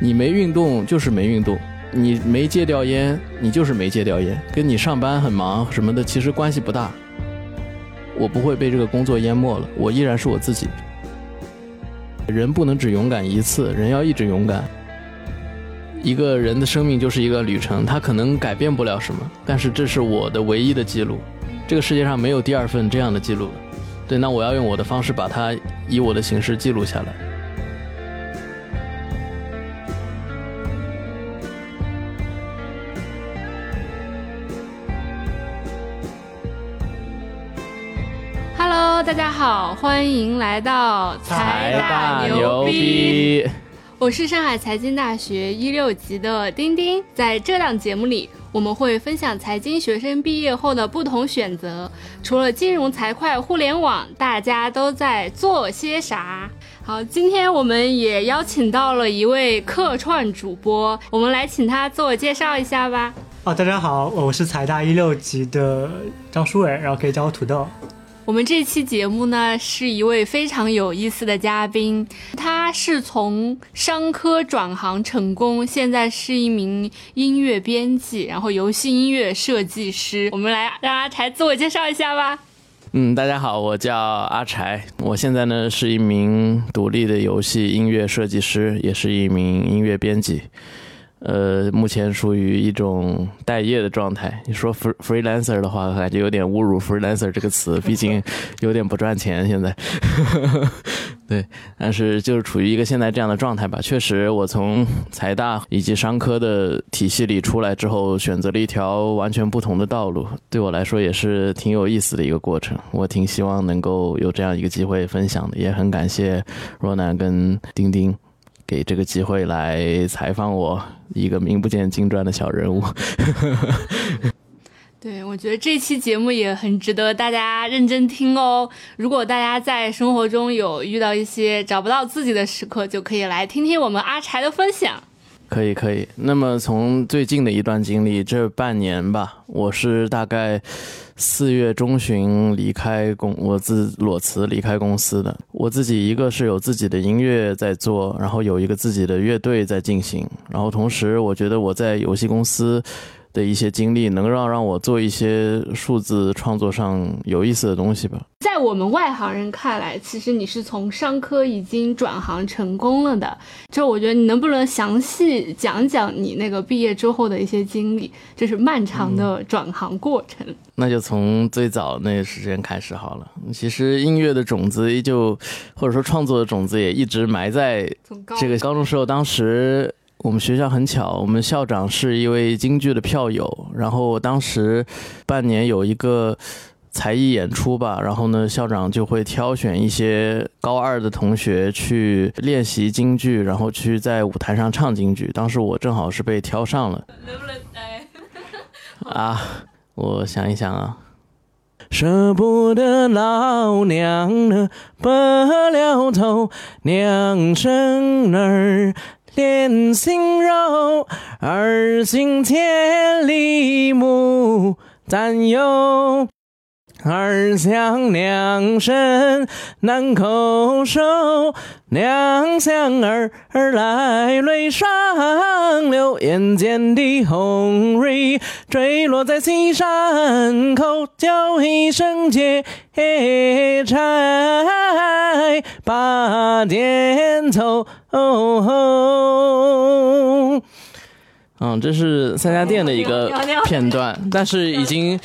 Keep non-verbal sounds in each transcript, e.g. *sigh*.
你没运动就是没运动，你没戒掉烟，你就是没戒掉烟，跟你上班很忙什么的其实关系不大。我不会被这个工作淹没了，我依然是我自己。人不能只勇敢一次，人要一直勇敢。一个人的生命就是一个旅程，他可能改变不了什么，但是这是我的唯一的记录。这个世界上没有第二份这样的记录。对，那我要用我的方式把它以我的形式记录下来。好，欢迎来到财大牛逼。我是上海财经大学一六级的丁丁，在这档节目里，我们会分享财经学生毕业后的不同选择。除了金融、财会、互联网，大家都在做些啥？好，今天我们也邀请到了一位客串主播，我们来请他自我介绍一下吧。哦，大家好，我是财大一六级的张书伟，然后可以叫我土豆。我们这期节目呢，是一位非常有意思的嘉宾，他是从商科转行成功，现在是一名音乐编辑，然后游戏音乐设计师。我们来让阿柴自我介绍一下吧。嗯，大家好，我叫阿柴，我现在呢是一名独立的游戏音乐设计师，也是一名音乐编辑。呃，目前属于一种待业的状态。你说 free freelancer 的话，感觉有点侮辱 freelancer 这个词，毕竟有点不赚钱。现在，*laughs* 对，但是就是处于一个现在这样的状态吧。确实，我从财大以及商科的体系里出来之后，选择了一条完全不同的道路，对我来说也是挺有意思的一个过程。我挺希望能够有这样一个机会分享的，也很感谢若楠跟丁丁。给这个机会来采访我一个名不见经传的小人物。*laughs* 对，我觉得这期节目也很值得大家认真听哦。如果大家在生活中有遇到一些找不到自己的时刻，就可以来听听我们阿柴的分享。可以，可以。那么从最近的一段经历，这半年吧，我是大概。四月中旬离开公，我自裸辞离开公司的。我自己一个是有自己的音乐在做，然后有一个自己的乐队在进行，然后同时我觉得我在游戏公司的一些经历能让让我做一些数字创作上有意思的东西吧。在我们外行人看来，其实你是从商科已经转行成功了的。就我觉得你能不能详细讲讲你那个毕业之后的一些经历，就是漫长的转行过程。那就从最早那时间开始好了。其实音乐的种子依旧，或者说创作的种子也一直埋在这个高中时候。当时我们学校很巧，我们校长是一位京剧的票友，然后当时半年有一个。才艺演出吧，然后呢，校长就会挑选一些高二的同学去练习京剧，然后去在舞台上唱京剧。当时我正好是被挑上了。能不能哎？啊，我想一想啊，舍不得老娘呢，白了头，娘生儿连心肉，儿行千里母担忧。儿想娘身难叩首，娘想儿儿来泪双流。眼见的红蕊坠落在西山口，叫一声劫柴把点凑。嗯，这是三家店的一个片段，但是已经。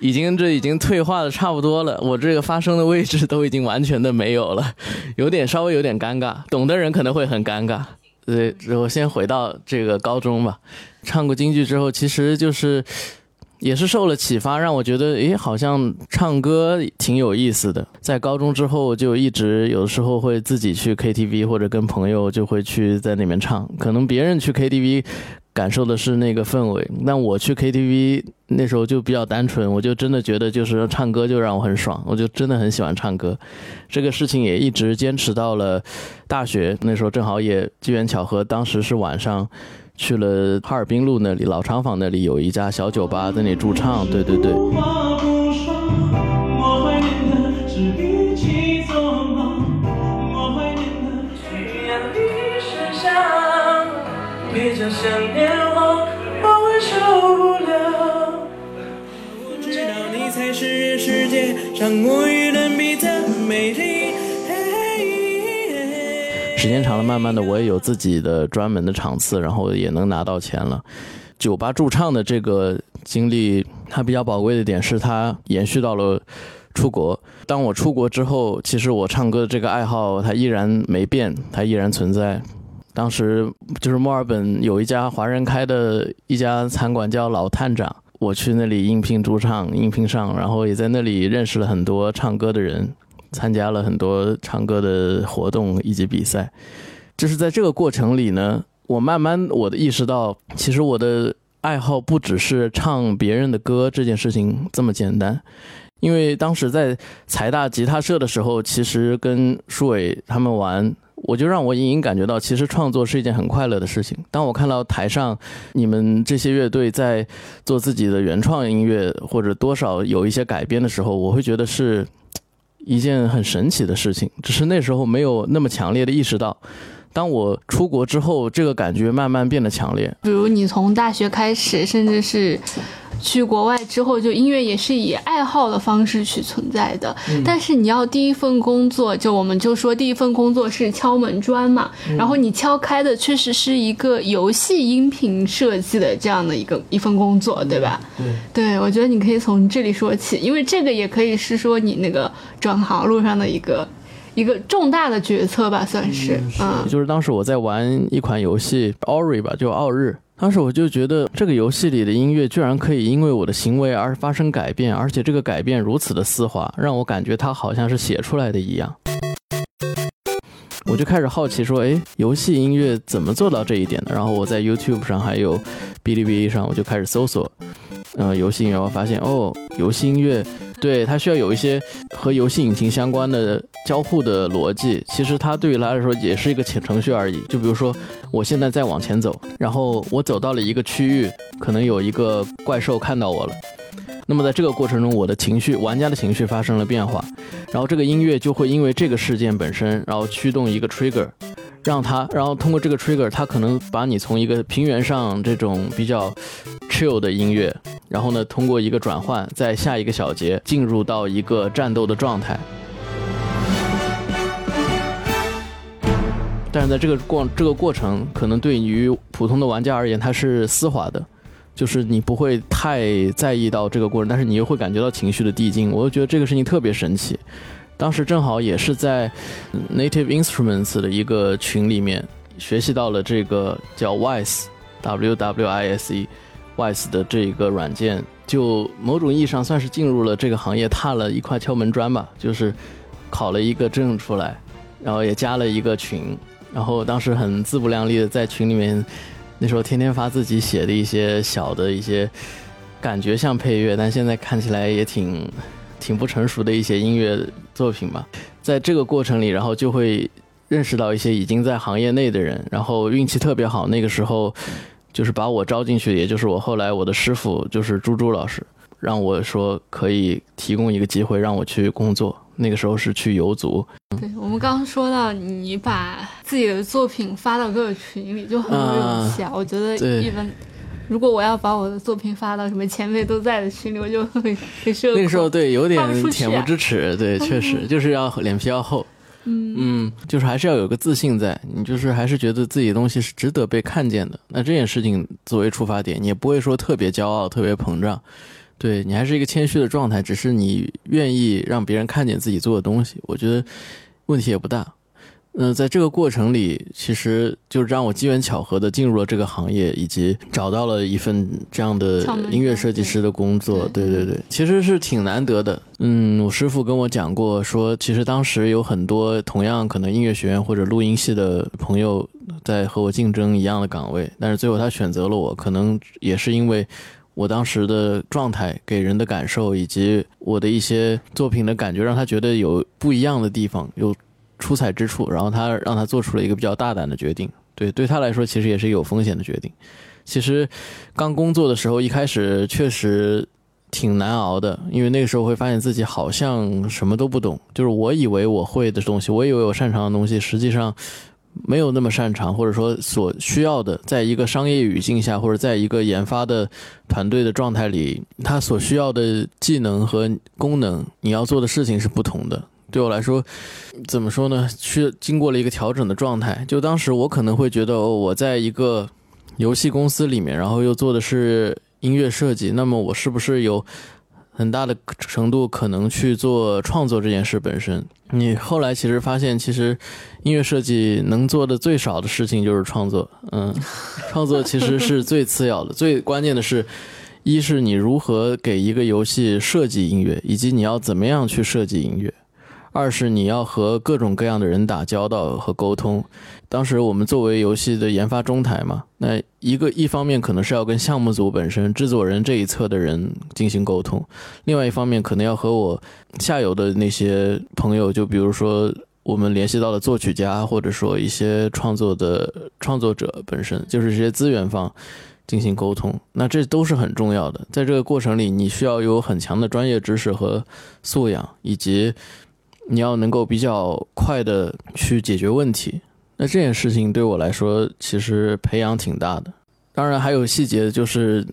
已经这已经退化的差不多了，我这个发声的位置都已经完全的没有了，有点稍微有点尴尬，懂的人可能会很尴尬。对，我先回到这个高中吧，唱过京剧之后，其实就是也是受了启发，让我觉得，诶，好像唱歌挺有意思的。在高中之后，就一直有的时候会自己去 KTV 或者跟朋友就会去在那边唱，可能别人去 KTV。感受的是那个氛围，那我去 KTV 那时候就比较单纯，我就真的觉得就是唱歌就让我很爽，我就真的很喜欢唱歌。这个事情也一直坚持到了大学，那时候正好也机缘巧合，当时是晚上去了哈尔滨路那里老厂房那里有一家小酒吧，在那里驻唱。对对对。世界上无与伦比的美丽。时间长了，慢慢的我也有自己的专门的场次，然后也能拿到钱了。酒吧驻唱的这个经历，它比较宝贵的点是它延续到了出国。当我出国之后，其实我唱歌的这个爱好它依然没变，它依然存在。当时就是墨尔本有一家华人开的一家餐馆叫老探长，我去那里应聘驻唱，应聘上，然后也在那里认识了很多唱歌的人。参加了很多唱歌的活动以及比赛，就是在这个过程里呢，我慢慢我的意识到，其实我的爱好不只是唱别人的歌这件事情这么简单。因为当时在财大吉他社的时候，其实跟舒伟他们玩，我就让我隐隐感觉到，其实创作是一件很快乐的事情。当我看到台上你们这些乐队在做自己的原创音乐，或者多少有一些改编的时候，我会觉得是。一件很神奇的事情，只是那时候没有那么强烈的意识到。当我出国之后，这个感觉慢慢变得强烈。比如你从大学开始，甚至是。去国外之后，就音乐也是以爱好的方式去存在的。但是你要第一份工作，就我们就说第一份工作是敲门砖嘛。然后你敲开的确实是一个游戏音频设计的这样的一个一份工作，对吧？对，对我觉得你可以从这里说起，因为这个也可以是说你那个转行路上的一个一个重大的决策吧，算是。嗯，就是当时我在玩一款游戏，Ori 吧，就奥日。当时我就觉得这个游戏里的音乐居然可以因为我的行为而发生改变，而且这个改变如此的丝滑，让我感觉它好像是写出来的一样。我就开始好奇说，哎，游戏音乐怎么做到这一点的？然后我在 YouTube 上还有哔哩哔哩上，我就开始搜索，嗯，游戏音乐，我发现哦，游戏音乐。*laughs* 对它需要有一些和游戏引擎相关的交互的逻辑，其实它对于它来说也是一个浅程序而已。就比如说，我现在在往前走，然后我走到了一个区域，可能有一个怪兽看到我了。那么在这个过程中，我的情绪，玩家的情绪发生了变化，然后这个音乐就会因为这个事件本身，然后驱动一个 trigger，让它，然后通过这个 trigger，它可能把你从一个平原上这种比较 chill 的音乐。然后呢，通过一个转换，在下一个小节进入到一个战斗的状态。但是在这个过这个过程，可能对于普通的玩家而言，它是丝滑的，就是你不会太在意到这个过程，但是你又会感觉到情绪的递进。我就觉得这个事情特别神奇。当时正好也是在 Native Instruments 的一个群里面学习到了这个叫 Wise，W W I S E。Wise 的这个软件，就某种意义上算是进入了这个行业，踏了一块敲门砖吧。就是考了一个证出来，然后也加了一个群，然后当时很自不量力的在群里面，那时候天天发自己写的一些小的一些感觉像配乐，但现在看起来也挺挺不成熟的一些音乐作品吧。在这个过程里，然后就会认识到一些已经在行业内的人，然后运气特别好，那个时候。就是把我招进去，也就是我后来我的师傅就是朱朱老师，让我说可以提供一个机会让我去工作。那个时候是去游族。对我们刚刚说到你把自己的作品发到各个群里，就很有勇气啊！我觉得一般，如果我要把我的作品发到什么前辈都在的群里，我就会 *laughs* 那个时候对有点恬不知耻，对，确实就是要脸皮要厚。嗯嗯，就是还是要有个自信在，你就是还是觉得自己的东西是值得被看见的。那这件事情作为出发点，你也不会说特别骄傲、特别膨胀，对你还是一个谦虚的状态，只是你愿意让别人看见自己做的东西，我觉得问题也不大。嗯，在这个过程里，其实就让我机缘巧合的进入了这个行业，以及找到了一份这样的音乐设计师的工作。对对对，其实是挺难得的。嗯，我师傅跟我讲过，说其实当时有很多同样可能音乐学院或者录音系的朋友在和我竞争一样的岗位，但是最后他选择了我，可能也是因为我当时的状态给人的感受，以及我的一些作品的感觉，让他觉得有不一样的地方，有。出彩之处，然后他让他做出了一个比较大胆的决定。对，对他来说其实也是有风险的决定。其实刚工作的时候，一开始确实挺难熬的，因为那个时候会发现自己好像什么都不懂。就是我以为我会的东西，我以为我擅长的东西，实际上没有那么擅长，或者说所需要的，在一个商业语境下，或者在一个研发的团队的状态里，他所需要的技能和功能，你要做的事情是不同的。对我来说，怎么说呢？去经过了一个调整的状态。就当时我可能会觉得，我在一个游戏公司里面，然后又做的是音乐设计，那么我是不是有？很大的程度可能去做创作这件事本身。你后来其实发现，其实音乐设计能做的最少的事情就是创作。嗯，创作其实是最次要的，最关键的是，一是你如何给一个游戏设计音乐，以及你要怎么样去设计音乐。二是你要和各种各样的人打交道和沟通。当时我们作为游戏的研发中台嘛，那一个一方面可能是要跟项目组本身、制作人这一侧的人进行沟通，另外一方面可能要和我下游的那些朋友，就比如说我们联系到的作曲家，或者说一些创作的创作者本身，就是这些资源方进行沟通。那这都是很重要的，在这个过程里，你需要有很强的专业知识和素养，以及。你要能够比较快的去解决问题，那这件事情对我来说其实培养挺大的。当然还有细节，就是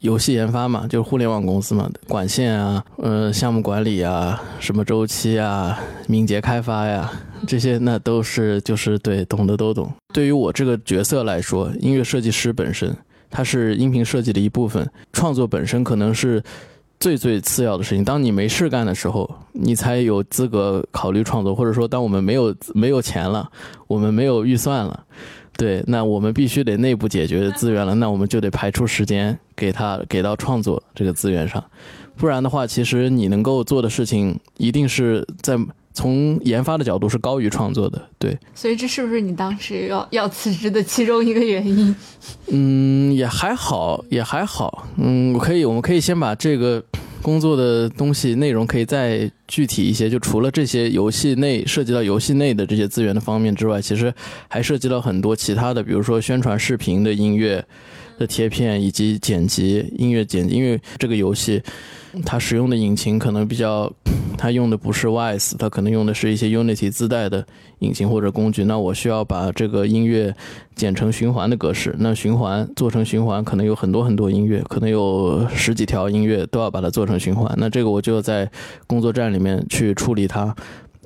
游戏研发嘛，就是互联网公司嘛，管线啊，呃，项目管理啊，什么周期啊，敏捷开发呀，这些那都是就是对懂的都懂。对于我这个角色来说，音乐设计师本身，它是音频设计的一部分，创作本身可能是。最最次要的事情，当你没事干的时候，你才有资格考虑创作，或者说，当我们没有没有钱了，我们没有预算了，对，那我们必须得内部解决资源了，那我们就得排出时间给他给到创作这个资源上，不然的话，其实你能够做的事情，一定是在。从研发的角度是高于创作的，对。所以这是不是你当时要要辞职的其中一个原因？嗯，也还好，也还好。嗯，我可以，我们可以先把这个工作的东西内容可以再具体一些。就除了这些游戏内涉及到游戏内的这些资源的方面之外，其实还涉及到很多其他的，比如说宣传视频的音乐的贴片以及剪辑音乐剪辑，因为这个游戏。它使用的引擎可能比较，它用的不是 Wise，它可能用的是一些 Unity 自带的引擎或者工具。那我需要把这个音乐剪成循环的格式。那循环做成循环，可能有很多很多音乐，可能有十几条音乐都要把它做成循环。那这个我就要在工作站里面去处理它。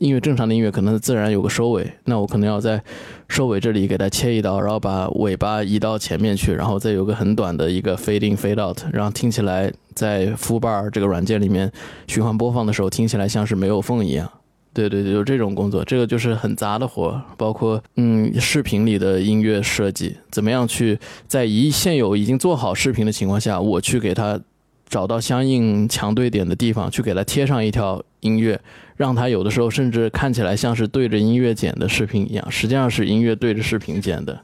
音乐正常的音乐可能自然有个收尾，那我可能要在收尾这里给它切一刀，然后把尾巴移到前面去，然后再有个很短的一个 fade in fade out，然后听起来在 Full Bar 这个软件里面循环播放的时候，听起来像是没有缝一样。对对对，就这种工作，这个就是很杂的活，包括嗯视频里的音乐设计，怎么样去在一现有已经做好视频的情况下，我去给它找到相应强对点的地方，去给它贴上一条音乐。让它有的时候甚至看起来像是对着音乐剪的视频一样，实际上是音乐对着视频剪的。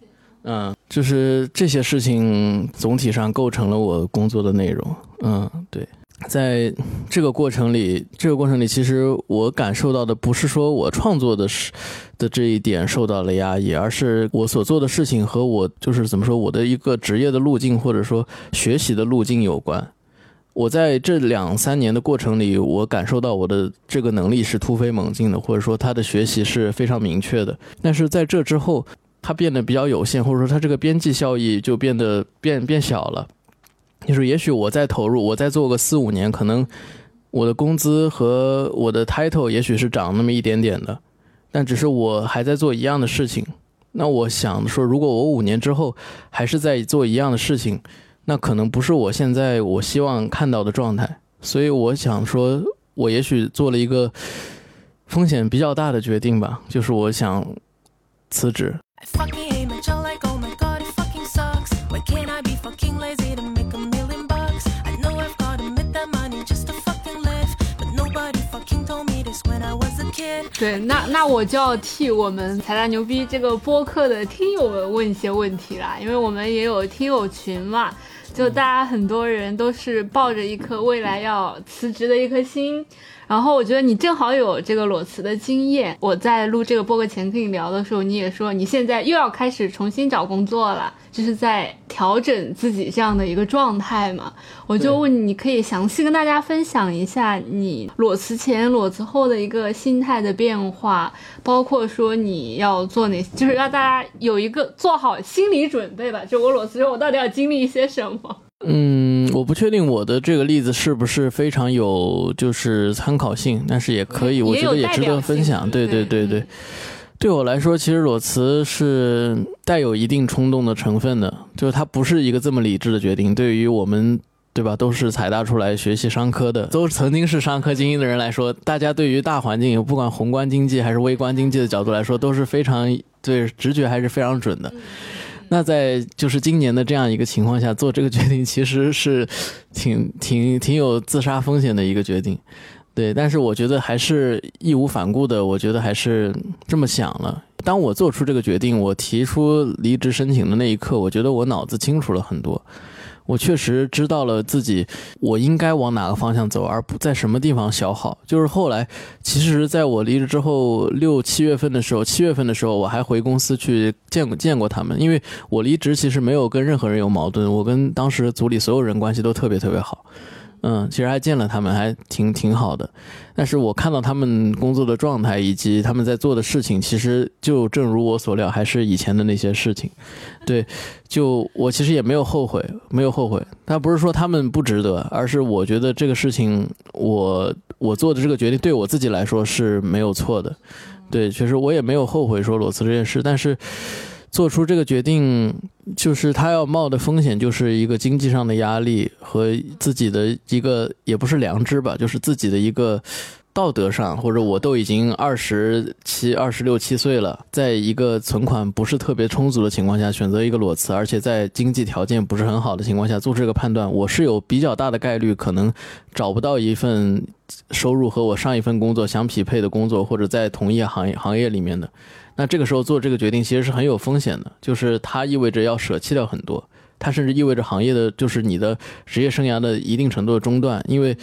嗯，就是这些事情总体上构成了我工作的内容。嗯，对，在这个过程里，这个过程里，其实我感受到的不是说我创作的是的这一点受到了压抑，而是我所做的事情和我就是怎么说我的一个职业的路径或者说学习的路径有关。我在这两三年的过程里，我感受到我的这个能力是突飞猛进的，或者说他的学习是非常明确的。但是在这之后，它变得比较有限，或者说它这个边际效益就变得变变小了。就是也许我再投入，我再做个四五年，可能我的工资和我的 title 也许是涨那么一点点的，但只是我还在做一样的事情。那我想说，如果我五年之后还是在做一样的事情。那可能不是我现在我希望看到的状态，所以我想说，我也许做了一个风险比较大的决定吧，就是我想辞职。对，那那我就要替我们财大牛逼这个播客的听友们问一些问题啦，因为我们也有听友群嘛。就大家很多人都是抱着一颗未来要辞职的一颗心。然后我觉得你正好有这个裸辞的经验。我在录这个播客前跟你聊的时候，你也说你现在又要开始重新找工作了，就是在调整自己这样的一个状态嘛。我就问你，你可以详细跟大家分享一下你裸辞前、裸辞后的一个心态的变化，包括说你要做哪，就是让大家有一个做好心理准备吧。就我裸辞之后，我到底要经历一些什么？嗯，我不确定我的这个例子是不是非常有就是参考性，但是也可以，我觉得也值得分享。对对对对，对我来说，其实裸辞是带有一定冲动的成分的，就是它不是一个这么理智的决定。对于我们，对吧，都是财大出来学习商科的，都曾经是商科精英的人来说，大家对于大环境，不管宏观经济还是微观经济的角度来说，都是非常对直觉还是非常准的。那在就是今年的这样一个情况下做这个决定，其实是挺挺挺有自杀风险的一个决定，对。但是我觉得还是义无反顾的，我觉得还是这么想了。当我做出这个决定，我提出离职申请的那一刻，我觉得我脑子清楚了很多。我确实知道了自己我应该往哪个方向走，而不在什么地方消耗。就是后来，其实在我离职之后六七月份的时候，七月份的时候，我还回公司去见过见过他们。因为我离职其实没有跟任何人有矛盾，我跟当时组里所有人关系都特别特别好。嗯，其实还见了他们，还挺挺好的。但是我看到他们工作的状态以及他们在做的事情，其实就正如我所料，还是以前的那些事情。对，就我其实也没有后悔，没有后悔。但不是说他们不值得，而是我觉得这个事情，我我做的这个决定对我自己来说是没有错的。对，确实我也没有后悔说裸辞这件事，但是。做出这个决定，就是他要冒的风险，就是一个经济上的压力和自己的一个也不是良知吧，就是自己的一个道德上，或者我都已经二十七、二十六七岁了，在一个存款不是特别充足的情况下，选择一个裸辞，而且在经济条件不是很好的情况下做出这个判断，我是有比较大的概率可能找不到一份收入和我上一份工作相匹配的工作，或者在同一行业行业里面的。那这个时候做这个决定其实是很有风险的，就是它意味着要舍弃掉很多，它甚至意味着行业的就是你的职业生涯的一定程度的中断，因为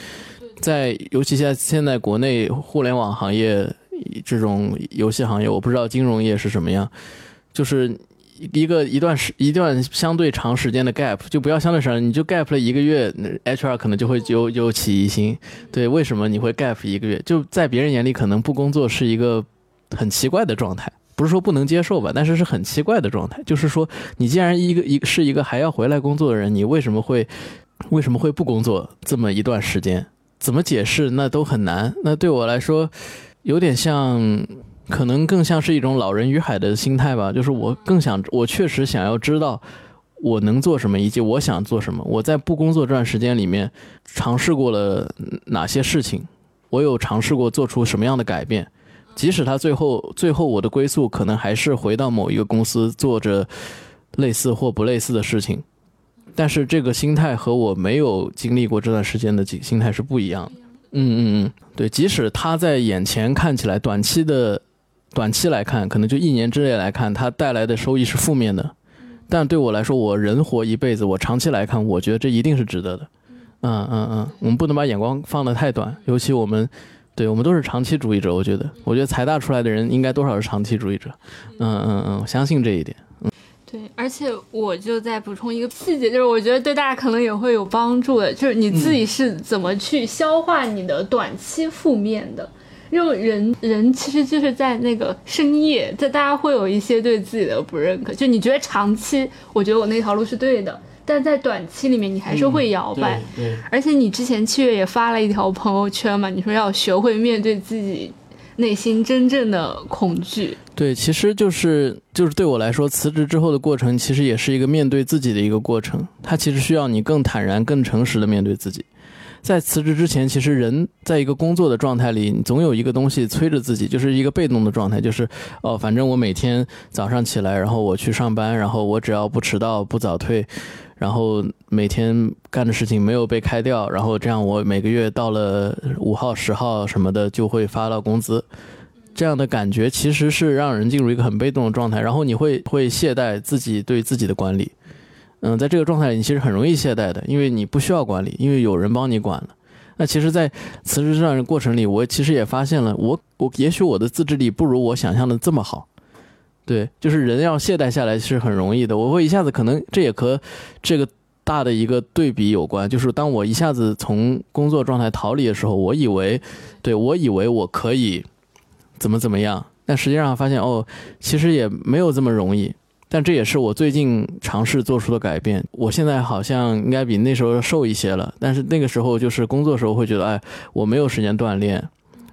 在尤其现在现在国内互联网行业这种游戏行业，我不知道金融业是什么样，就是一个一段时一段相对长时间的 gap，就不要相对长，你就 gap 了一个月，HR 可能就会有有起疑心，对，为什么你会 gap 一个月？就在别人眼里可能不工作是一个很奇怪的状态。不是说不能接受吧，但是是很奇怪的状态。就是说，你既然一个一是一个还要回来工作的人，你为什么会为什么会不工作这么一段时间？怎么解释那都很难。那对我来说，有点像，可能更像是一种老人与海的心态吧。就是我更想，我确实想要知道我能做什么，以及我想做什么。我在不工作这段时间里面尝试过了哪些事情？我有尝试过做出什么样的改变？即使他最后最后我的归宿可能还是回到某一个公司做着类似或不类似的事情，但是这个心态和我没有经历过这段时间的心心态是不一样的。嗯嗯嗯，对，即使他在眼前看起来短期的短期来看，可能就一年之内来看，它带来的收益是负面的，但对我来说，我人活一辈子，我长期来看，我觉得这一定是值得的。嗯嗯嗯，我们不能把眼光放得太短，尤其我们。对我们都是长期主义者，我觉得，我觉得财大出来的人应该多少是长期主义者，嗯。嗯嗯，相信这一点，嗯，对，而且我就再补充一个细节，就是我觉得对大家可能也会有帮助的，就是你自己是怎么去消化你的短期负面的，因为人人其实就是在那个深夜，在大家会有一些对自己的不认可，就你觉得长期，我觉得我那条路是对的。但在短期里面，你还是会摇摆。对，而且你之前七月也发了一条朋友圈嘛，你说要学会面对自己内心真正的恐惧。对，其实就是就是对我来说，辞职之后的过程，其实也是一个面对自己的一个过程。它其实需要你更坦然、更诚实的面对自己。在辞职之前，其实人在一个工作的状态里，你总有一个东西催着自己，就是一个被动的状态，就是哦，反正我每天早上起来，然后我去上班，然后我只要不迟到、不早退。然后每天干的事情没有被开掉，然后这样我每个月到了五号、十号什么的就会发到工资，这样的感觉其实是让人进入一个很被动的状态，然后你会会懈怠自己对自己的管理，嗯，在这个状态里，你其实很容易懈怠的，因为你不需要管理，因为有人帮你管了。那其实，在辞职这段过程里，我其实也发现了，我我也许我的自制力不如我想象的这么好。对，就是人要懈怠下来是很容易的。我会一下子可能这也和这个大的一个对比有关，就是当我一下子从工作状态逃离的时候，我以为，对我以为我可以怎么怎么样，但实际上发现哦，其实也没有这么容易。但这也是我最近尝试做出的改变。我现在好像应该比那时候瘦一些了，但是那个时候就是工作时候会觉得，哎，我没有时间锻炼。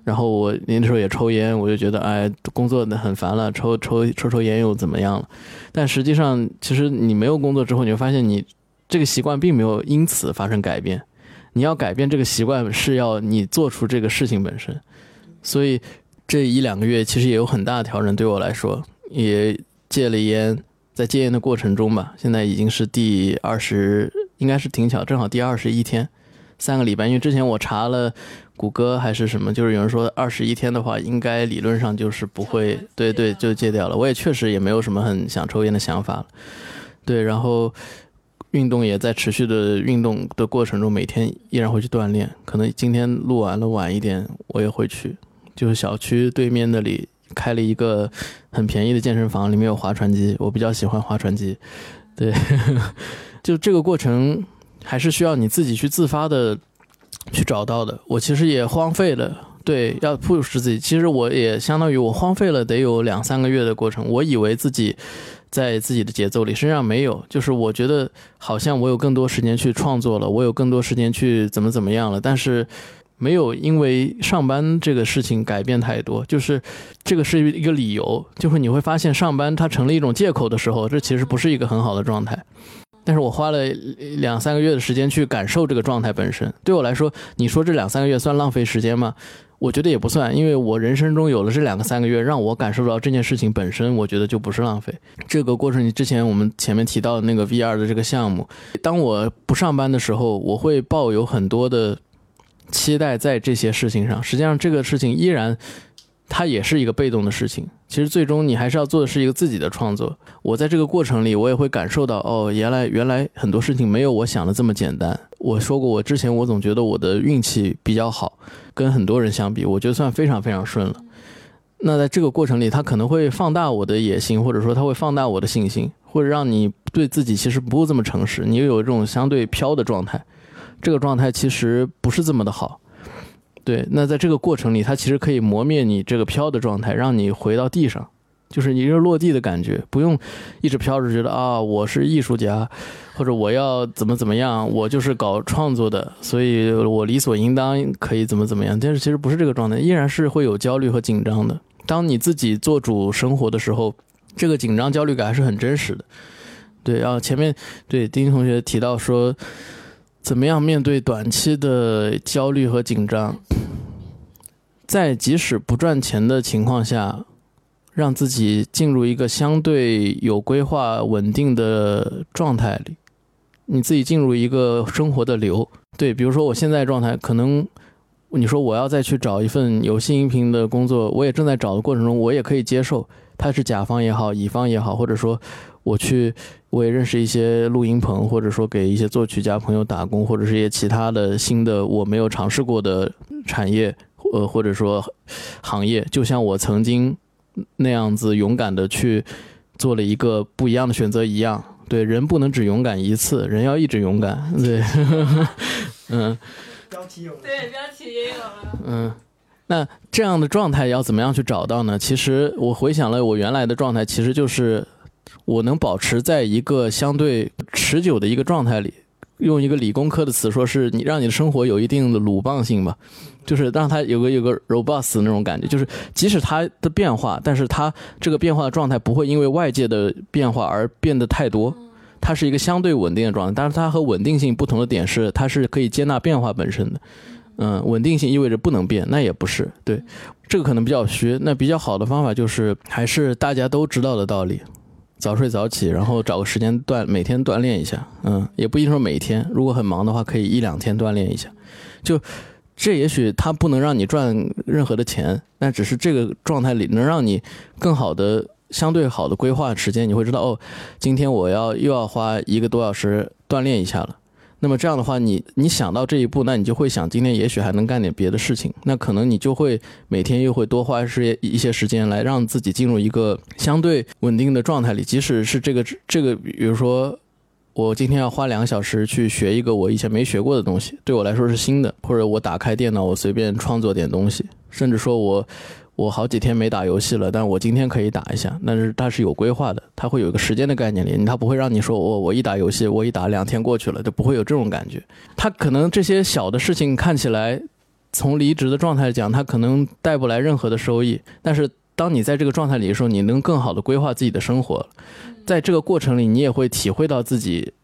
然后我那时候也抽烟，我就觉得，哎，工作很烦了，抽抽抽抽烟又怎么样了？但实际上，其实你没有工作之后，你会发现你这个习惯并没有因此发生改变。你要改变这个习惯，是要你做出这个事情本身。所以这一两个月其实也有很大的调整，对我来说也戒了烟。在戒烟的过程中吧，现在已经是第二十，应该是挺巧，正好第二十一天，三个礼拜。因为之前我查了谷歌还是什么，就是有人说二十一天的话，应该理论上就是不会，对对，就戒掉了。我也确实也没有什么很想抽烟的想法了，对。然后运动也在持续的运动的过程中，每天依然会去锻炼。可能今天录完了晚一点，我也会去，就是小区对面那里。开了一个很便宜的健身房，里面有划船机，我比较喜欢划船机。对，*laughs* 就这个过程还是需要你自己去自发的去找到的。我其实也荒废了，对，要 push 自己。其实我也相当于我荒废了得有两三个月的过程。我以为自己在自己的节奏里，实际上没有。就是我觉得好像我有更多时间去创作了，我有更多时间去怎么怎么样了，但是。没有因为上班这个事情改变太多，就是这个是一个理由，就是你会发现上班它成了一种借口的时候，这其实不是一个很好的状态。但是我花了两三个月的时间去感受这个状态本身，对我来说，你说这两三个月算浪费时间吗？我觉得也不算，因为我人生中有了这两个三个月，让我感受到这件事情本身，我觉得就不是浪费。这个过程，你之前我们前面提到的那个 VR 的这个项目，当我不上班的时候，我会抱有很多的。期待在这些事情上，实际上这个事情依然，它也是一个被动的事情。其实最终你还是要做的是一个自己的创作。我在这个过程里，我也会感受到，哦，原来原来很多事情没有我想的这么简单。我说过，我之前我总觉得我的运气比较好，跟很多人相比，我觉得算非常非常顺了。那在这个过程里，它可能会放大我的野心，或者说它会放大我的信心，或者让你对自己其实不这么诚实，你有这种相对飘的状态。这个状态其实不是这么的好，对。那在这个过程里，它其实可以磨灭你这个飘的状态，让你回到地上，就是你一个落地的感觉，不用一直飘着，觉得啊，我是艺术家，或者我要怎么怎么样，我就是搞创作的，所以我理所应当可以怎么怎么样。但是其实不是这个状态，依然是会有焦虑和紧张的。当你自己做主生活的时候，这个紧张焦虑感还是很真实的。对，然后前面对丁丁同学提到说。怎么样面对短期的焦虑和紧张，在即使不赚钱的情况下，让自己进入一个相对有规划、稳定的状态里，你自己进入一个生活的流。对，比如说我现在状态，可能你说我要再去找一份有薪音频的工作，我也正在找的过程中，我也可以接受，他是甲方也好，乙方也好，或者说我去。我也认识一些录音棚，或者说给一些作曲家朋友打工，或者是一些其他的新的我没有尝试过的产业，呃，或者说行业，就像我曾经那样子勇敢的去做了一个不一样的选择一样。对，人不能只勇敢一次，人要一直勇敢。对，*laughs* 嗯。标题有了。对，标题也有了。嗯，那这样的状态要怎么样去找到呢？其实我回想了我原来的状态，其实就是。我能保持在一个相对持久的一个状态里，用一个理工科的词说，是你让你的生活有一定的鲁棒性吧，就是让它有个有个 robust 那种感觉，就是即使它的变化，但是它这个变化的状态不会因为外界的变化而变得太多，它是一个相对稳定的状态。但是它和稳定性不同的点是，它是可以接纳变化本身的。嗯，稳定性意味着不能变，那也不是。对，这个可能比较虚。那比较好的方法就是，还是大家都知道的道理。早睡早起，然后找个时间锻，每天锻炼一下。嗯，也不一定说每天，如果很忙的话，可以一两天锻炼一下。就这，也许它不能让你赚任何的钱，但只是这个状态里能让你更好的相对好的规划时间，你会知道哦，今天我要又要花一个多小时锻炼一下了。那么这样的话，你你想到这一步，那你就会想今天也许还能干点别的事情。那可能你就会每天又会多花些一些时间来让自己进入一个相对稳定的状态里。即使是这个这个，比如说我今天要花两个小时去学一个我以前没学过的东西，对我来说是新的，或者我打开电脑我随便创作点东西，甚至说我。我好几天没打游戏了，但我今天可以打一下。但是它是有规划的，它会有一个时间的概念里，它不会让你说我我一打游戏，我一打两天过去了，就不会有这种感觉。它可能这些小的事情看起来，从离职的状态讲，它可能带不来任何的收益。但是当你在这个状态里的时候，你能更好的规划自己的生活，在这个过程里，你也会体会到自己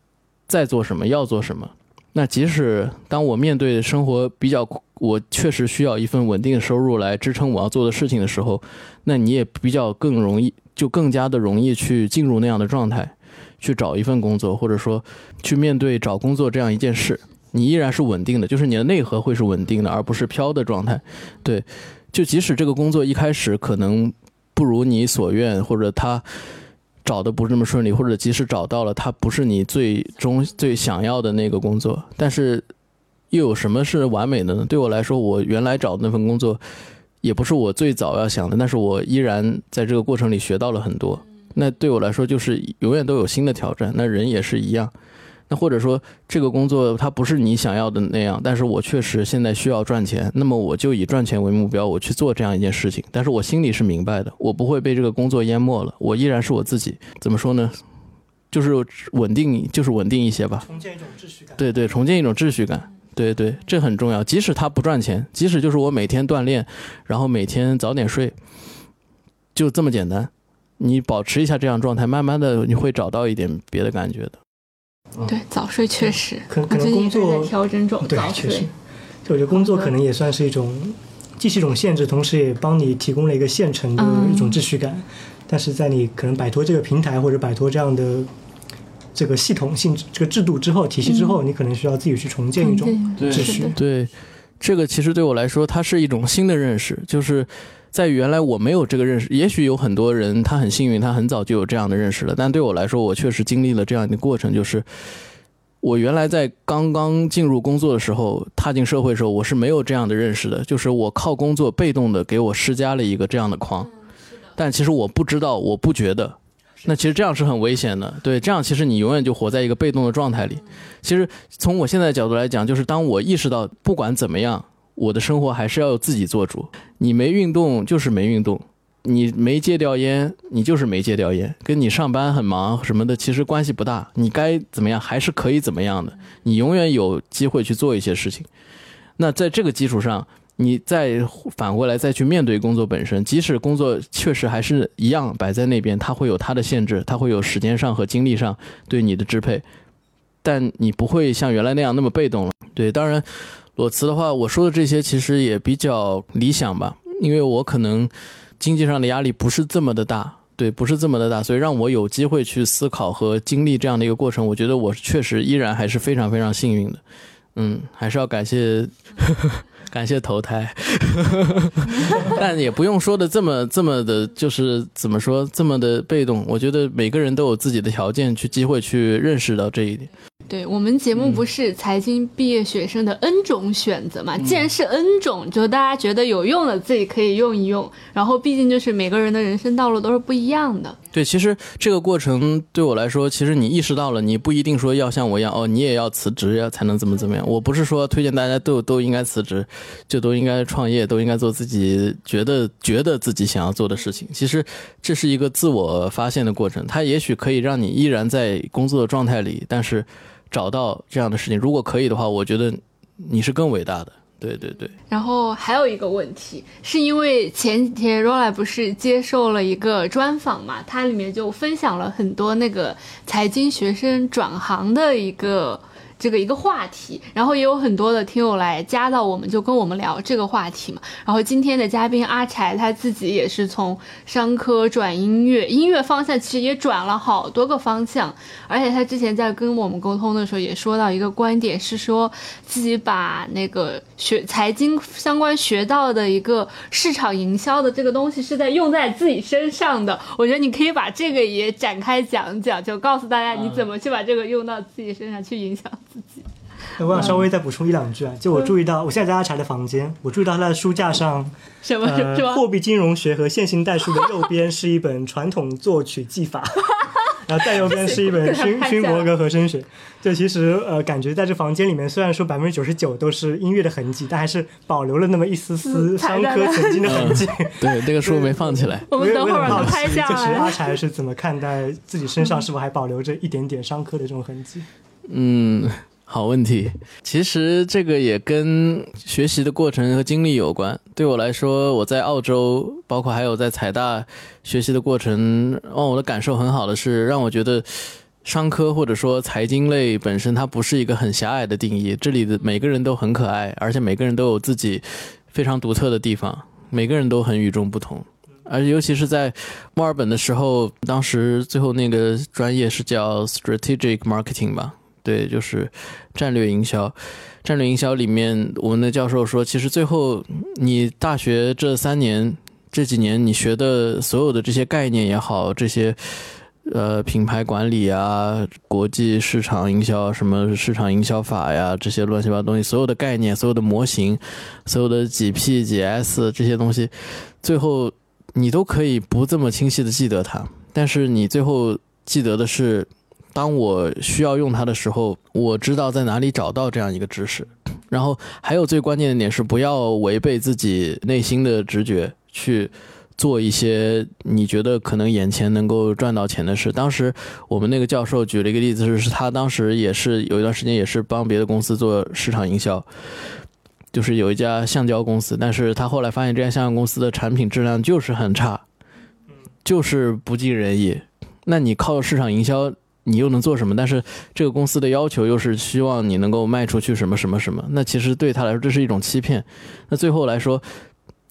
在做什么，要做什么。那即使当我面对生活比较，我确实需要一份稳定的收入来支撑我要做的事情的时候，那你也比较更容易，就更加的容易去进入那样的状态，去找一份工作，或者说去面对找工作这样一件事，你依然是稳定的，就是你的内核会是稳定的，而不是飘的状态。对，就即使这个工作一开始可能不如你所愿，或者他。找的不是那么顺利，或者即使找到了，它不是你最终最想要的那个工作，但是又有什么是完美的呢？对我来说，我原来找的那份工作也不是我最早要想的，但是我依然在这个过程里学到了很多。那对我来说，就是永远都有新的挑战。那人也是一样。那或者说，这个工作它不是你想要的那样，但是我确实现在需要赚钱，那么我就以赚钱为目标，我去做这样一件事情。但是我心里是明白的，我不会被这个工作淹没了，我依然是我自己。怎么说呢？就是稳定，就是稳定一些吧。重建一种秩序感。对对，重建一种秩序感。对对，这很重要。即使他不赚钱，即使就是我每天锻炼，然后每天早点睡，就这么简单。你保持一下这样状态，慢慢的你会找到一点别的感觉的。对，早睡确实。可可能工作调整中对，确实。就我觉得工作可能也算是一种，既是一种限制，同时也帮你提供了一个现成的一种秩序感。但是在你可能摆脱这个平台或者摆脱这样的这个系统性这个制度之后、体系之后，你可能需要自己去重建一种秩序。对，这个其实对我来说，它是一种新的认识，就是。在原来我没有这个认识，也许有很多人他很幸运，他很早就有这样的认识了。但对我来说，我确实经历了这样一个过程，就是我原来在刚刚进入工作的时候，踏进社会的时候，我是没有这样的认识的，就是我靠工作被动的给我施加了一个这样的框。但其实我不知道，我不觉得，那其实这样是很危险的。对，这样其实你永远就活在一个被动的状态里。其实从我现在的角度来讲，就是当我意识到不管怎么样。我的生活还是要自己做主。你没运动就是没运动，你没戒掉烟，你就是没戒掉烟，跟你上班很忙什么的其实关系不大。你该怎么样还是可以怎么样的，你永远有机会去做一些事情。那在这个基础上，你再反过来再去面对工作本身，即使工作确实还是一样摆在那边，它会有它的限制，它会有时间上和精力上对你的支配，但你不会像原来那样那么被动了。对，当然。裸辞的话，我说的这些其实也比较理想吧，因为我可能经济上的压力不是这么的大，对，不是这么的大，所以让我有机会去思考和经历这样的一个过程，我觉得我确实依然还是非常非常幸运的，嗯，还是要感谢 *laughs* 感谢投胎，*laughs* 但也不用说的这么这么的，就是怎么说这么的被动，我觉得每个人都有自己的条件去机会去认识到这一点。对我们节目不是财经毕业学生的 N 种选择嘛？既然是 N 种，就大家觉得有用的自己可以用一用。然后毕竟就是每个人的人生道路都是不一样的。对，其实这个过程对我来说，其实你意识到了，你不一定说要像我一样哦，你也要辞职呀才能怎么怎么样。我不是说推荐大家都都应该辞职，就都应该创业，都应该做自己觉得觉得自己想要做的事情。其实这是一个自我发现的过程，它也许可以让你依然在工作的状态里，但是。找到这样的事情，如果可以的话，我觉得你是更伟大的。对对对。然后还有一个问题，是因为前几天 Rola 不是接受了一个专访嘛，它里面就分享了很多那个财经学生转行的一个这个一个话题，然后也有很多的听友来加到我们，就跟我们聊这个话题嘛。然后今天的嘉宾阿柴他自己也是从商科转音乐，音乐方向其实也转了好多个方向，而且他之前在跟我们沟通的时候也说到一个观点，是说自己把那个学财经相关学到的一个市场营销的这个东西是在用在自己身上的。我觉得你可以把这个也展开讲讲，就告诉大家你怎么去把这个用到自己身上去影响自己。我想稍微再补充一两句啊，就我注意到，我现在在阿柴的房间，我注意到他的书架上，什么是吧？货币金融学和线性代数的右边是一本传统作曲技法，*laughs* 然后再右边是一本勋勋伯格和声学。就其实呃，感觉在这房间里面，虽然说百分之九十九都是音乐的痕迹，但还是保留了那么一丝丝商科曾经的痕迹。对，那个书没放起来。我们等会儿拍下来。就是阿柴是怎么看待自己身上是否还保留着一点点商科的这种痕迹？嗯。好问题，其实这个也跟学习的过程和经历有关。对我来说，我在澳洲，包括还有在财大学习的过程，让我的感受很好的是，让我觉得商科或者说财经类本身它不是一个很狭隘的定义。这里的每个人都很可爱，而且每个人都有自己非常独特的地方，每个人都很与众不同。而尤其是在墨尔本的时候，当时最后那个专业是叫 strategic marketing 吧。对，就是战略营销。战略营销里面，我们的教授说，其实最后你大学这三年、这几年你学的所有的这些概念也好，这些呃品牌管理啊、国际市场营销、什么市场营销法呀，这些乱七八糟东西，所有的概念、所有的模型、所有的几 P 几 S 这些东西，最后你都可以不这么清晰的记得它，但是你最后记得的是。当我需要用它的时候，我知道在哪里找到这样一个知识。*clears throat* 然后还有最关键的点是，不要违背自己内心的直觉去做一些你觉得可能眼前能够赚到钱的事。当时我们那个教授举了一个例子，是他当时也是有一段时间也是帮别的公司做市场营销，*clears throat* 就是有一家橡胶公司，但是他后来发现这家橡胶公司的产品质量就是很差，就是不尽人意。那你靠市场营销？你又能做什么？但是这个公司的要求又是希望你能够卖出去什么什么什么。那其实对他来说这是一种欺骗。那最后来说，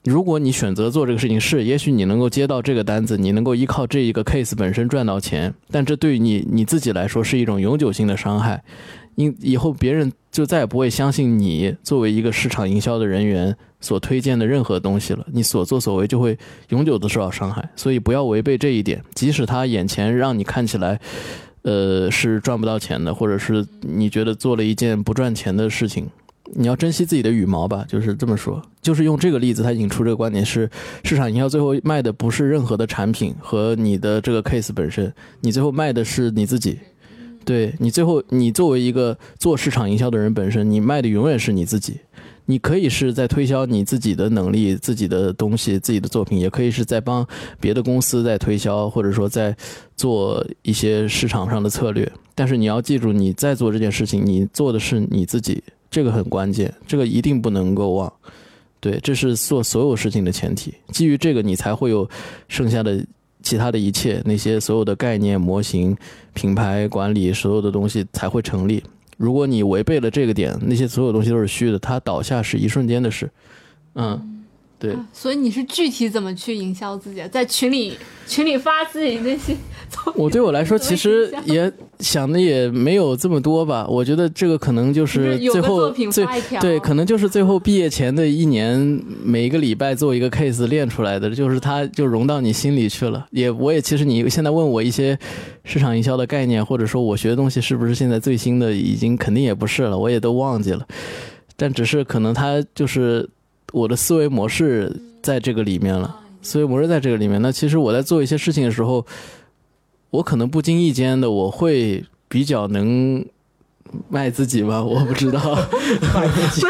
如果你选择做这个事情，是也许你能够接到这个单子，你能够依靠这一个 case 本身赚到钱。但这对于你你自己来说是一种永久性的伤害。因以后别人就再也不会相信你作为一个市场营销的人员所推荐的任何东西了。你所作所为就会永久的受到伤害。所以不要违背这一点，即使他眼前让你看起来。呃，是赚不到钱的，或者是你觉得做了一件不赚钱的事情，你要珍惜自己的羽毛吧，就是这么说。就是用这个例子，他引出这个观点是，市场营销最后卖的不是任何的产品和你的这个 case 本身，你最后卖的是你自己。对你最后，你作为一个做市场营销的人本身，你卖的永远是你自己。你可以是在推销你自己的能力、自己的东西、自己的作品，也可以是在帮别的公司在推销，或者说在做一些市场上的策略。但是你要记住，你在做这件事情，你做的是你自己，这个很关键，这个一定不能够忘。对，这是做所有事情的前提。基于这个，你才会有剩下的其他的一切，那些所有的概念、模型、品牌管理，所有的东西才会成立。如果你违背了这个点，那些所有东西都是虚的，它倒下是一瞬间的事，嗯。对，所以你是具体怎么去营销自己？在群里群里发自己那些。*laughs* 我对我来说，其实也想的也没有这么多吧。我觉得这个可能就是最后最对，可能就是最后毕业前的一年，每一个礼拜做一个 case 练出来的，就是它就融到你心里去了。也我也其实你现在问我一些市场营销的概念，或者说我学的东西是不是现在最新的，已经肯定也不是了，我也都忘记了。但只是可能它就是。我的思维模式在这个里面了，思维模式在这个里面。那其实我在做一些事情的时候，我可能不经意间的我会比较能卖自己吧，我不知道，卖自己，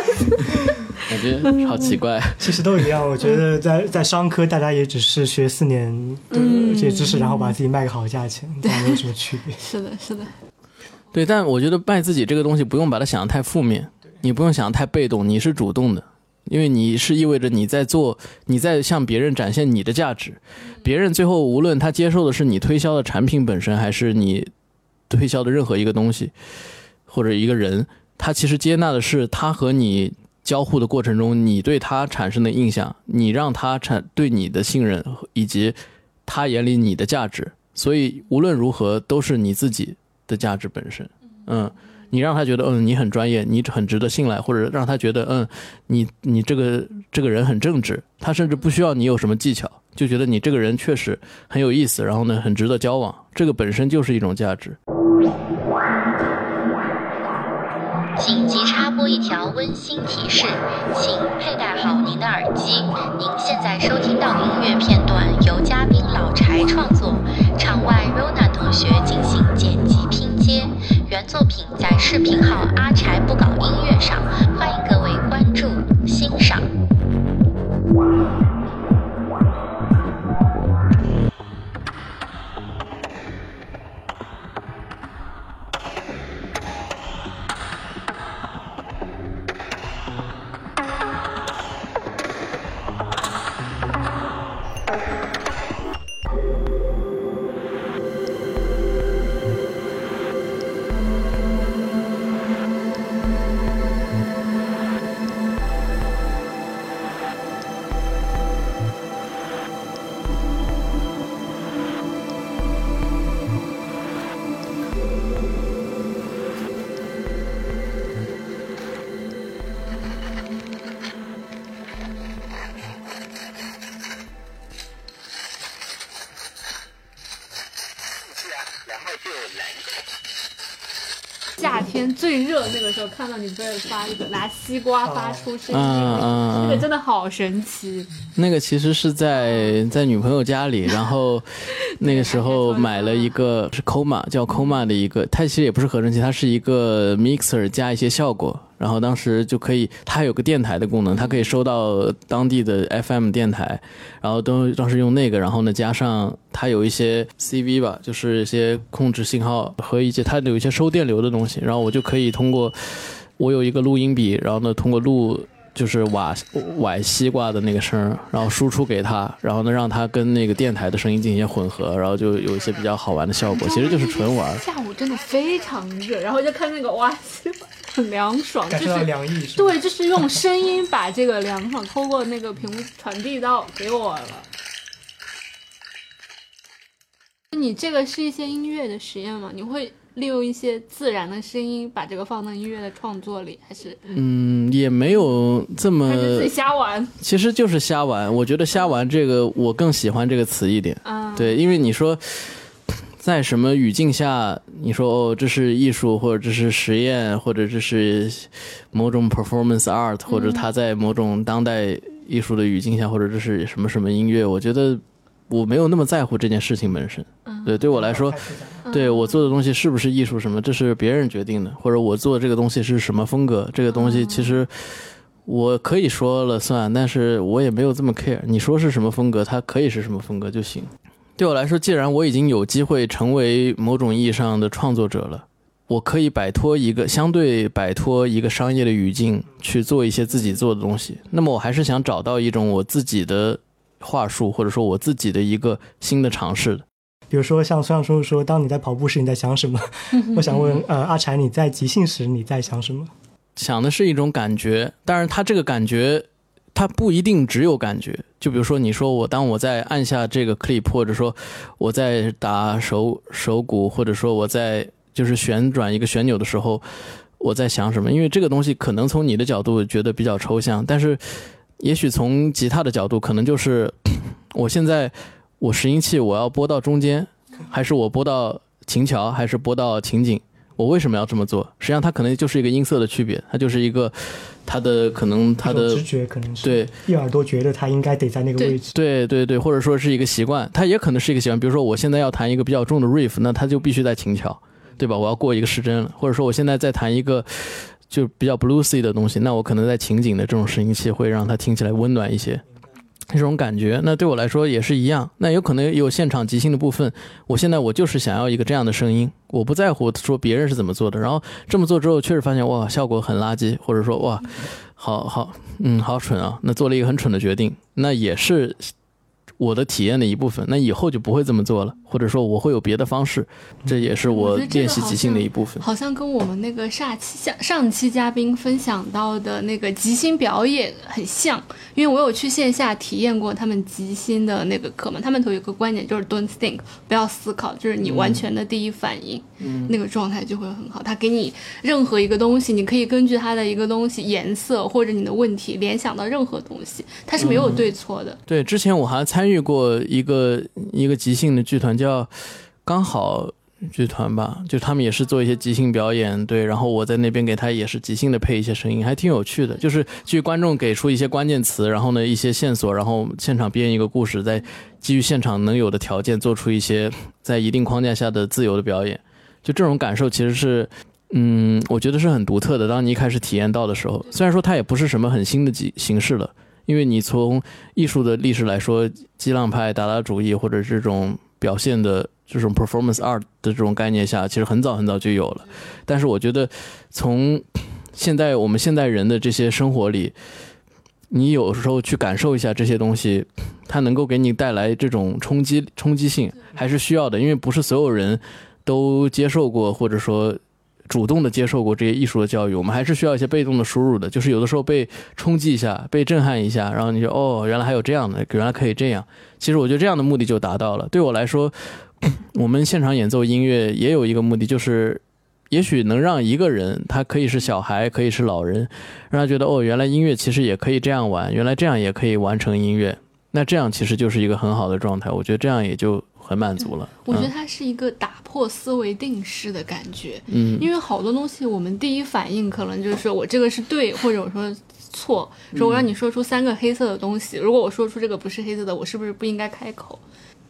感觉好奇怪。其实都一样，我觉得在在商科，大家也只是学四年的这些知识，然后把自己卖个好价钱，*laughs* 没有什么区别。*laughs* 是的，是的。对，但我觉得卖自己这个东西不用把它想的太负面，你不用想的太被动，你是主动的。因为你是意味着你在做，你在向别人展现你的价值，别人最后无论他接受的是你推销的产品本身，还是你推销的任何一个东西，或者一个人，他其实接纳的是他和你交互的过程中，你对他产生的印象，你让他产对你的信任，以及他眼里你的价值。所以无论如何，都是你自己的价值本身。嗯，你让他觉得嗯你很专业，你很值得信赖，或者让他觉得嗯你你这个这个人很正直，他甚至不需要你有什么技巧。就觉得你这个人确实很有意思，然后呢，很值得交往，这个本身就是一种价值。紧急插播一条温馨提示，请佩戴好您的耳机。您现在收听到的音乐片段由嘉宾老柴创作，场外 Rona 同学进行剪辑拼接，品在视频号阿柴不搞音乐上，欢迎时候，看到你不是发一个拿西瓜发出声音，那个真的好神奇。那个其实是在在女朋友家里，然后 *laughs* 那个时候买了一个是 Koma 叫 Koma 的一个，它其实也不是合成器，它是一个 mixer 加一些效果。然后当时就可以，它有个电台的功能，它可以收到当地的 FM 电台，然后都当时用那个，然后呢加上它有一些 CV 吧，就是一些控制信号和一些它有一些收电流的东西，然后我就可以通过我有一个录音笔，然后呢通过录就是瓦崴西瓜的那个声，然后输出给他，然后呢让他跟那个电台的声音进行混合，然后就有一些比较好玩的效果，其实就是纯玩。下午真的非常热，然后就看那个哇西瓜。*laughs* 很凉爽，就是凉意。对，就是用声音把这个凉爽透过那个屏幕传递到给我了。*laughs* 你这个是一些音乐的实验吗？你会利用一些自然的声音把这个放到音乐的创作里，还是？嗯，也没有这么。自己瞎玩。其实就是瞎玩。我觉得“瞎玩”这个，我更喜欢这个词一点。啊。对，因为你说。在什么语境下，你说哦，这是艺术，或者这是实验，或者这是某种 performance art，或者他在某种当代艺术的语境下，或者这是什么什么音乐？我觉得我没有那么在乎这件事情本身。对，对我来说，对我做的东西是不是艺术什么，这是别人决定的，或者我做这个东西是什么风格，这个东西其实我可以说了算，但是我也没有这么 care。你说是什么风格，它可以是什么风格就行。对我来说，既然我已经有机会成为某种意义上的创作者了，我可以摆脱一个相对摆脱一个商业的语境去做一些自己做的东西。那么，我还是想找到一种我自己的话术，或者说我自己的一个新的尝试。比如说，像孙叔叔说，当你在跑步时，你在想什么？*laughs* 我想问，呃，阿柴，你在即兴时你在想什么？想的是一种感觉，但是，他这个感觉。他不一定只有感觉，就比如说，你说我当我在按下这个 clip，或者说我在打手手鼓，或者说我在就是旋转一个旋钮的时候，我在想什么？因为这个东西可能从你的角度觉得比较抽象，但是也许从吉他的角度，可能就是 *coughs* 我现在我拾音器我要拨到中间，*laughs* 还是我拨到琴桥，还是拨到琴颈？我为什么要这么做？实际上，它可能就是一个音色的区别，它就是一个。它的可能，它的直觉可能是对一耳朵觉得它应该得在那个位置，对对对，或者说是一个习惯，它也可能是一个习惯。比如说，我现在要弹一个比较重的 riff，那它就必须在琴桥，对吧？我要过一个失真了，或者说我现在在弹一个就比较 bluesy 的东西，那我可能在琴颈的这种拾音器会让它听起来温暖一些。这种感觉，那对我来说也是一样。那有可能有现场即兴的部分。我现在我就是想要一个这样的声音，我不在乎说别人是怎么做的。然后这么做之后，确实发现哇，效果很垃圾，或者说哇，好好，嗯，好蠢啊。那做了一个很蠢的决定，那也是我的体验的一部分，那以后就不会这么做了，或者说我会有别的方式，这也是我练习即兴的一部分。好像跟我们那个上期上上期嘉宾分享到的那个即兴表演很像，因为我有去线下体验过他们即兴的那个课嘛，他们都有一个观点就是 don't think，不要思考，就是你完全的第一反应，嗯，那个状态就会很好。他给你任何一个东西，你可以根据他的一个东西颜色或者你的问题联想到任何东西，它是没有对错的。对，之前我还参参与过一个一个即兴的剧团，叫刚好剧团吧，就他们也是做一些即兴表演，对，然后我在那边给他也是即兴的配一些声音，还挺有趣的。就是据观众给出一些关键词，然后呢一些线索，然后现场编一个故事，再基于现场能有的条件做出一些在一定框架下的自由的表演。就这种感受其实是，嗯，我觉得是很独特的。当你一开始体验到的时候，虽然说它也不是什么很新的形形式了。因为你从艺术的历史来说，激浪派、达达主义或者这种表现的这种 performance art 的这种概念下，其实很早很早就有了。但是我觉得，从现在我们现代人的这些生活里，你有时候去感受一下这些东西，它能够给你带来这种冲击、冲击性，还是需要的。因为不是所有人都接受过，或者说。主动的接受过这些艺术的教育，我们还是需要一些被动的输入的。就是有的时候被冲击一下，被震撼一下，然后你就哦，原来还有这样的，原来可以这样。其实我觉得这样的目的就达到了。对我来说，我们现场演奏音乐也有一个目的，就是也许能让一个人，他可以是小孩，可以是老人，让他觉得哦，原来音乐其实也可以这样玩，原来这样也可以完成音乐。那这样其实就是一个很好的状态。我觉得这样也就。很满足了，我觉得它是一个打破思维定式的感觉，嗯，因为好多东西我们第一反应可能就是说我这个是对，或者我说错，说我让你说出三个黑色的东西，如果我说出这个不是黑色的，我是不是不应该开口？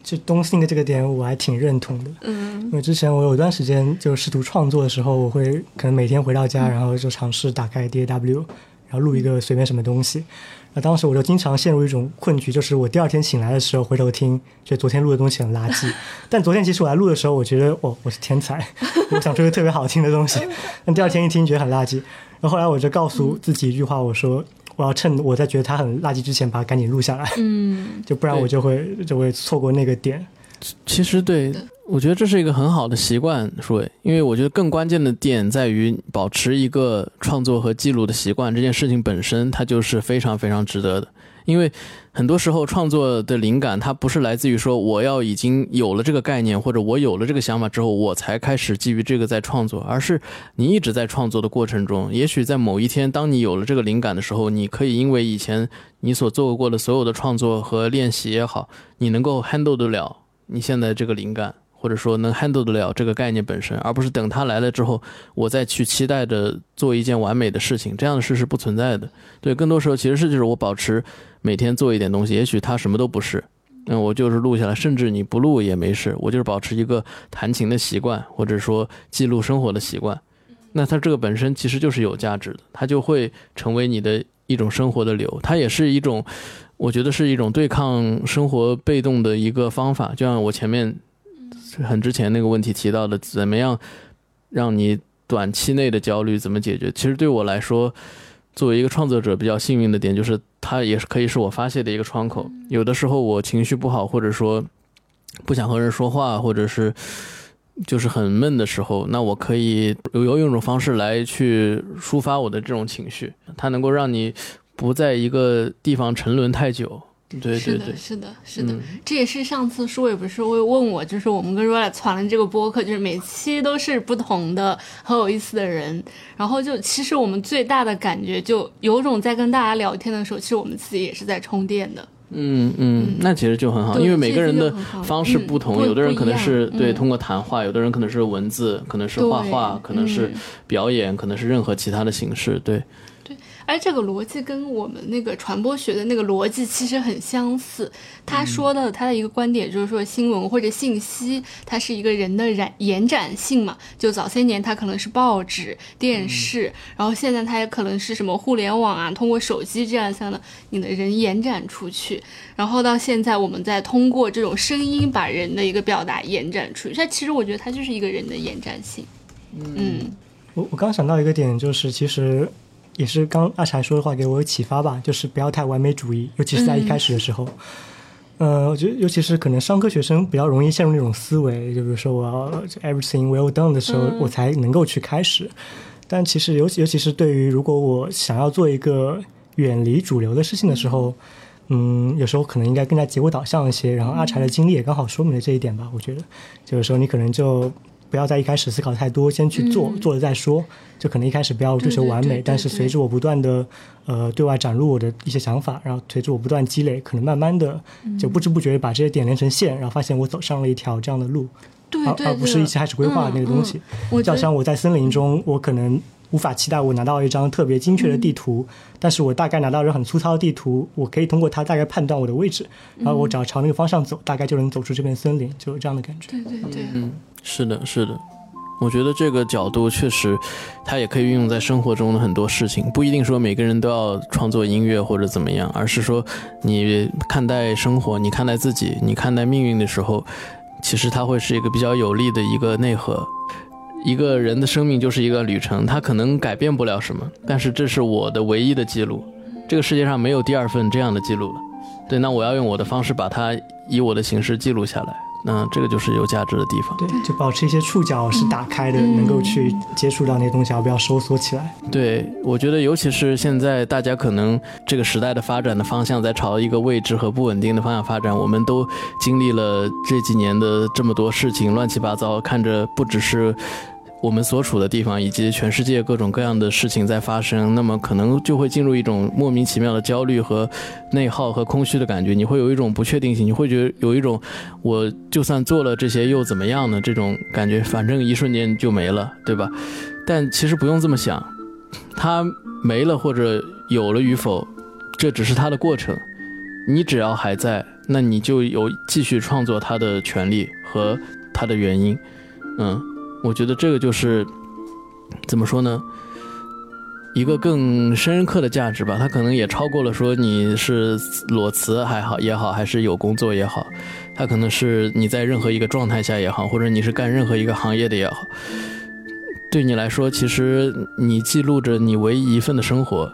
就东信的这个点我还挺认同的，嗯，因为之前我有一段时间就试图创作的时候，我会可能每天回到家，然后就尝试打开 DAW，然后录一个随便什么东西。那当时我就经常陷入一种困局，就是我第二天醒来的时候回头听，觉得昨天录的东西很垃圾。*laughs* 但昨天其实我来录的时候，我觉得我我是天才，*laughs* 我想出一个特别好听的东西。*laughs* 但第二天一听觉得很垃圾。然后后来我就告诉自己一句话，我说我要趁我在觉得它很垃圾之前把它赶紧录下来，嗯，就不然我就会就会错过那个点。其实对。我觉得这是一个很好的习惯，舒伟，因为我觉得更关键的点在于保持一个创作和记录的习惯。这件事情本身，它就是非常非常值得的。因为很多时候创作的灵感，它不是来自于说我要已经有了这个概念，或者我有了这个想法之后，我才开始基于这个在创作，而是你一直在创作的过程中，也许在某一天，当你有了这个灵感的时候，你可以因为以前你所做过的所有的创作和练习也好，你能够 handle 得了你现在这个灵感。或者说能 handle 得了这个概念本身，而不是等它来了之后，我再去期待着做一件完美的事情，这样的事是不存在的。对，更多时候其实是就是我保持每天做一点东西，也许它什么都不是，那我就是录下来，甚至你不录也没事，我就是保持一个弹琴的习惯，或者说记录生活的习惯，那它这个本身其实就是有价值的，它就会成为你的一种生活的流，它也是一种，我觉得是一种对抗生活被动的一个方法，就像我前面。很之前那个问题提到的，怎么样让你短期内的焦虑怎么解决？其实对我来说，作为一个创作者，比较幸运的点就是，它也是可以是我发泄的一个窗口。有的时候我情绪不好，或者说不想和人说话，或者是就是很闷的时候，那我可以有用一种方式来去抒发我的这种情绪，它能够让你不在一个地方沉沦太久。对，是的，是的，是的，这也是上次舒伟不是会问我，就是我们跟 Rola 传了这个播客，就是每期都是不同的很有意思的人，然后就其实我们最大的感觉就有种在跟大家聊天的时候，其实我们自己也是在充电的。嗯嗯，那其实就很好，因为每个人的方式不同，有的人可能是对通过谈话，有的人可能是文字，可能是画画，可能是表演，可能是任何其他的形式，对。而这个逻辑跟我们那个传播学的那个逻辑其实很相似。他说的他的一个观点就是说，新闻或者信息，它是一个人的延延展性嘛。就早些年它可能是报纸、电视，然后现在它也可能是什么互联网啊，通过手机这样像的，你的人延展出去。然后到现在，我们在通过这种声音把人的一个表达延展出去。它其实我觉得它就是一个人的延展性。嗯，我我刚想到一个点，就是其实。也是刚阿柴说的话给我启发吧，就是不要太完美主义，尤其是在一开始的时候。呃，我觉得尤其是可能商科学生比较容易陷入那种思维，就比如说我要 everything well done 的时候，我才能够去开始。但其实，尤其尤其是对于如果我想要做一个远离主流的事情的时候，嗯，有时候可能应该更加结果导向一些。然后阿柴的经历也刚好说明了这一点吧。我觉得，有时候你可能就不要在一开始思考太多，先去做，做了再说。就可能一开始不要追求完美，但是随着我不断的呃对外展露我的一些想法，然后随着我不断积累，可能慢慢的就不知不觉把这些点连成线，然后发现我走上了一条这样的路。而而不是一开始规划的那个东西，就好像我在森林中，我可能无法期待我拿到一张特别精确的地图，但是我大概拿到一个很粗糙的地图，我可以通过它大概判断我的位置，然后我只要朝那个方向走，大概就能走出这片森林，就有这样的感觉。对对对，嗯，是的，是的，我觉得这个角度确实，它也可以运用在生活中的很多事情，不一定说每个人都要创作音乐或者怎么样，而是说你看待生活，你看待自己，你看待命运的时候。其实它会是一个比较有利的一个内核。一个人的生命就是一个旅程，他可能改变不了什么，但是这是我的唯一的记录。这个世界上没有第二份这样的记录了。对，那我要用我的方式把它以我的形式记录下来。嗯，这个就是有价值的地方。对，就保持一些触角是打开的，能够去接触到那些东西，而不要收缩起来。对，我觉得尤其是现在大家可能这个时代的发展的方向在朝一个未知和不稳定的方向发展，我们都经历了这几年的这么多事情，乱七八糟，看着不只是。我们所处的地方以及全世界各种各样的事情在发生，那么可能就会进入一种莫名其妙的焦虑和内耗和空虚的感觉。你会有一种不确定性，你会觉得有一种我就算做了这些又怎么样呢？这种感觉，反正一瞬间就没了，对吧？但其实不用这么想，它没了或者有了与否，这只是它的过程。你只要还在，那你就有继续创作它的权利和它的原因，嗯。我觉得这个就是怎么说呢？一个更深刻的价值吧。它可能也超过了说你是裸辞还好也好，还是有工作也好。它可能是你在任何一个状态下也好，或者你是干任何一个行业的也好。对你来说，其实你记录着你唯一一份的生活，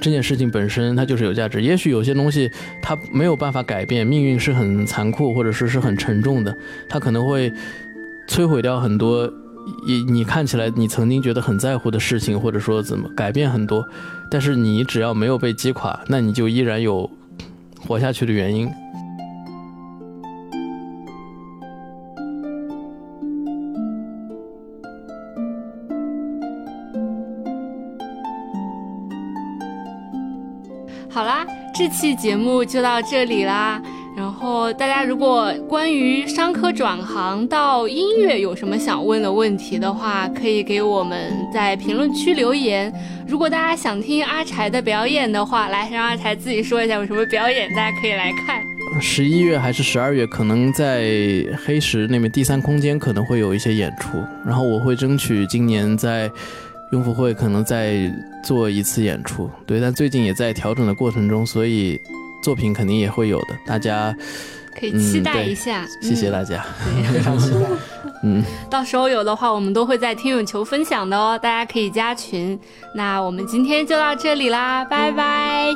这件事情本身它就是有价值。也许有些东西它没有办法改变，命运是很残酷，或者说是很沉重的，它可能会。摧毁掉很多，你你看起来你曾经觉得很在乎的事情，或者说怎么改变很多，但是你只要没有被击垮，那你就依然有活下去的原因。好啦，这期节目就到这里啦。然后大家如果关于商科转行到音乐有什么想问的问题的话，可以给我们在评论区留言。如果大家想听阿柴的表演的话，来让阿柴自己说一下有什么表演，大家可以来看。十一月还是十二月，可能在黑石那边第三空间可能会有一些演出，然后我会争取今年在雍福会可能再做一次演出。对，但最近也在调整的过程中，所以。作品肯定也会有的，大家可以期待一下。谢谢大家，非常期待。*laughs* 嗯，到时候有的话，我们都会在听友球分享的哦，大家可以加群。那我们今天就到这里啦，拜拜。